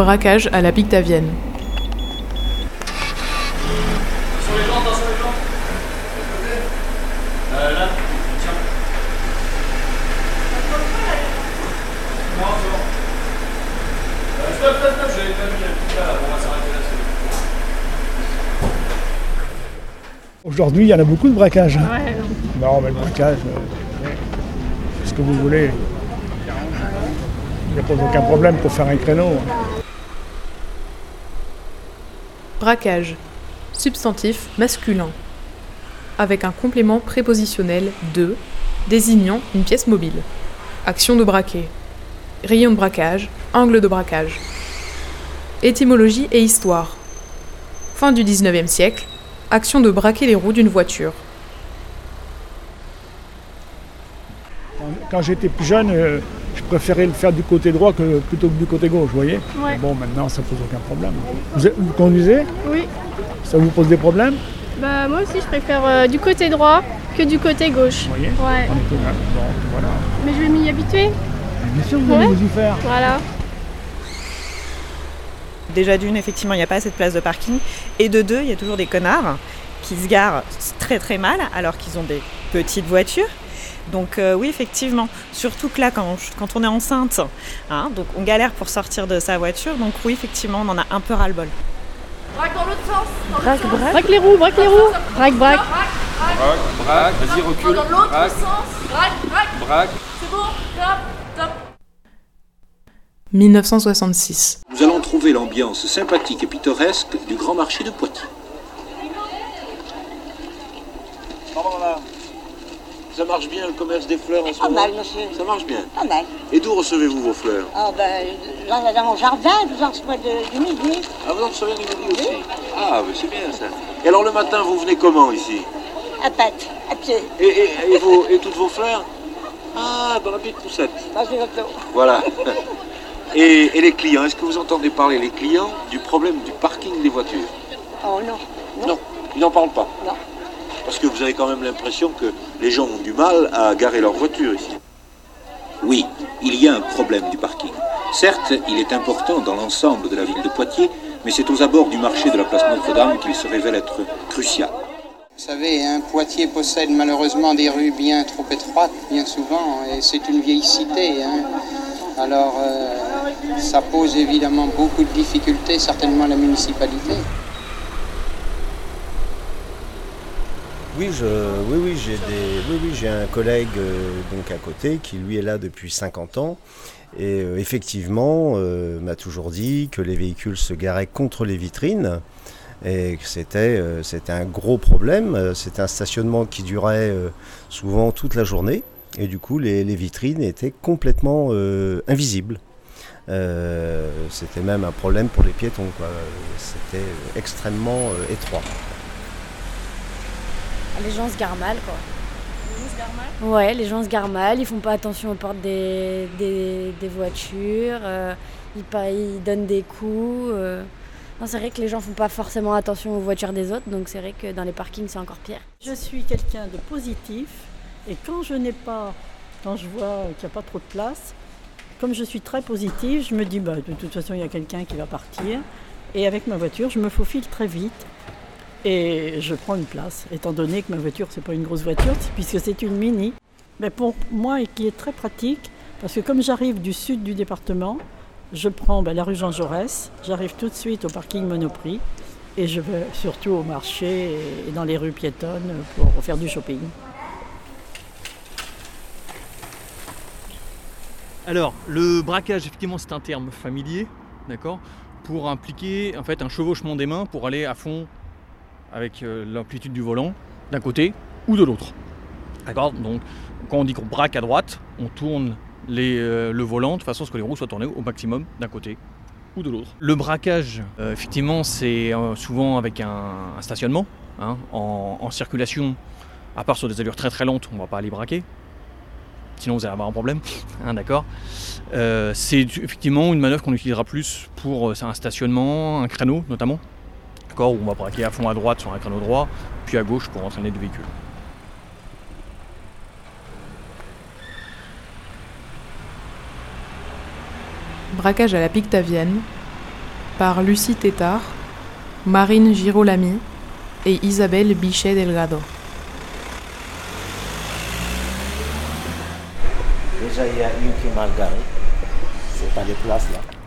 Braquage à la Pictavienne. Là. Aujourd'hui, il y en a beaucoup de braquages. hein. Non, mais le braquage, euh, c'est ce que vous voulez. Il n'y a pas aucun problème pour faire un créneau. Braquage. Substantif masculin. Avec un complément prépositionnel de désignant une pièce mobile. Action de braquer. Rayon de braquage. Angle de braquage. Étymologie et histoire. Fin du 19e siècle. Action de braquer les roues d'une voiture. Quand j'étais plus jeune, euh, je préférais le faire du côté droit que, plutôt que du côté gauche, vous voyez Ouais. Bon, maintenant, ça pose aucun problème. Vous, conduisez Oui, Ça vous pose des problèmes bah moi aussi je préfère euh, du côté droit que du côté gauche. Vous voyez Ouais, On est tout- bon, voilà. mais je vais m'y habituer. Bien sûr, vous allez Ouais. vous y faire. Voilà. Déjà d'une, effectivement, il n'y a pas assez de place de parking. Et de deux, il y a toujours des connards qui se garent très très mal alors qu'ils ont des petites voitures. Donc euh, oui, effectivement, surtout que là, quand, quand on est enceinte, hein, donc on galère pour sortir de sa voiture. Donc oui, effectivement, on en a un peu ras-le-bol. Braque, braque. Braque les roues, braque les roues. Braque, braque. Braque, braque, vas-y recule. Braque, braque. 1966. Nous allons trouver l'ambiance sympathique et pittoresque du grand marché de Poitiers. Ça marche bien le commerce des fleurs en ce Pas moment mal, monsieur. Ça marche bien. Pas mal. Et d'où recevez-vous vos fleurs Ah ben, là, dans mon jardin, je vous en reçois de, du midi. Ah, vous en recevez du midi aussi Ah, mais c'est bien ça. Et alors le matin, vous venez comment ici À pâte, à pied, et, et, et vos- et toutes vos fleurs Ah, dans la petite poussette. dans une auto. Voilà. Et, et les clients, est-ce que vous entendez parler, les clients, du problème du parking des voitures Oh non. Non, ils n'en parlent pas. Non. Parce que vous avez quand même l'impression que les gens ont du mal à garer leur voiture ici. Oui, il y a un problème du parking. Certes, il est important dans l'ensemble de la ville de Poitiers, mais c'est aux abords du marché de la place Notre-Dame qu'il se révèle être crucial. Vous savez, hein, Poitiers possède malheureusement des rues bien trop étroites, bien souvent, et c'est une vieille cité. hein. Alors, euh, ça pose évidemment beaucoup de difficultés, certainement à la municipalité. Oui, je, oui, j'ai un collègue euh, donc à côté qui lui est là depuis 50 ans et euh, effectivement euh, m'a toujours dit que les véhicules se garaient contre les vitrines et que c'était, c'était un gros problème. C'était un stationnement qui durait souvent toute la journée et du coup les, vitrines étaient complètement invisibles. C'était même un problème pour les piétons. C'était extrêmement étroit. Les gens se garent mal, quoi. Ouais, les gens se garent mal, ils font pas attention aux portes des, des, des voitures, euh, ils, pa- ils donnent des coups. euh. Non, c'est vrai que les gens font pas forcément attention aux voitures des autres, donc c'est vrai que dans les parkings c'est encore pire. Je suis quelqu'un de positif et quand je n'ai pas, quand je vois qu'il n'y a pas trop de place, comme je suis très positive, je me dis bah, de toute façon il y a quelqu'un qui va partir et avec ma voiture je me faufile très vite et je prends une place, étant donné que ma voiture c'est pas une grosse voiture puisque c'est une mini. Mais pour moi qui est très pratique parce que comme j'arrive du sud du département, je prends bah, la rue Jean Jaurès, j'arrive tout de suite au parking Monoprix et je vais surtout au marché et dans les rues piétonnes pour faire du shopping. Alors, le braquage, effectivement, c'est un terme familier, d'accord Pour impliquer en fait un chevauchement des mains pour aller à fond avec euh, l'amplitude du volant d'un côté ou de l'autre. D'accord? Donc, quand on dit qu'on braque à droite, on tourne euh, le volant de façon à ce que les roues soient tournées au maximum d'un côté ou de l'autre. Le braquage, euh, effectivement, c'est souvent avec un, stationnement hein, en, circulation. À part sur des allures très très lentes, on ne va pas aller braquer. Sinon, vous allez avoir un problème. Hein, D'accord? C'est effectivement une manœuvre qu'on utilisera plus pour un stationnement, un créneau notamment hardcore où on va braquer à fond à droite sur un créneau droit, puis à gauche pour entraîner deux véhicules. Braquage à la Pictavienne par Lucie Tétard, Marine Girolami et Isabelle Bichet Delgado. Déjà, il y a une qui m'a garé. C'est pas les places là.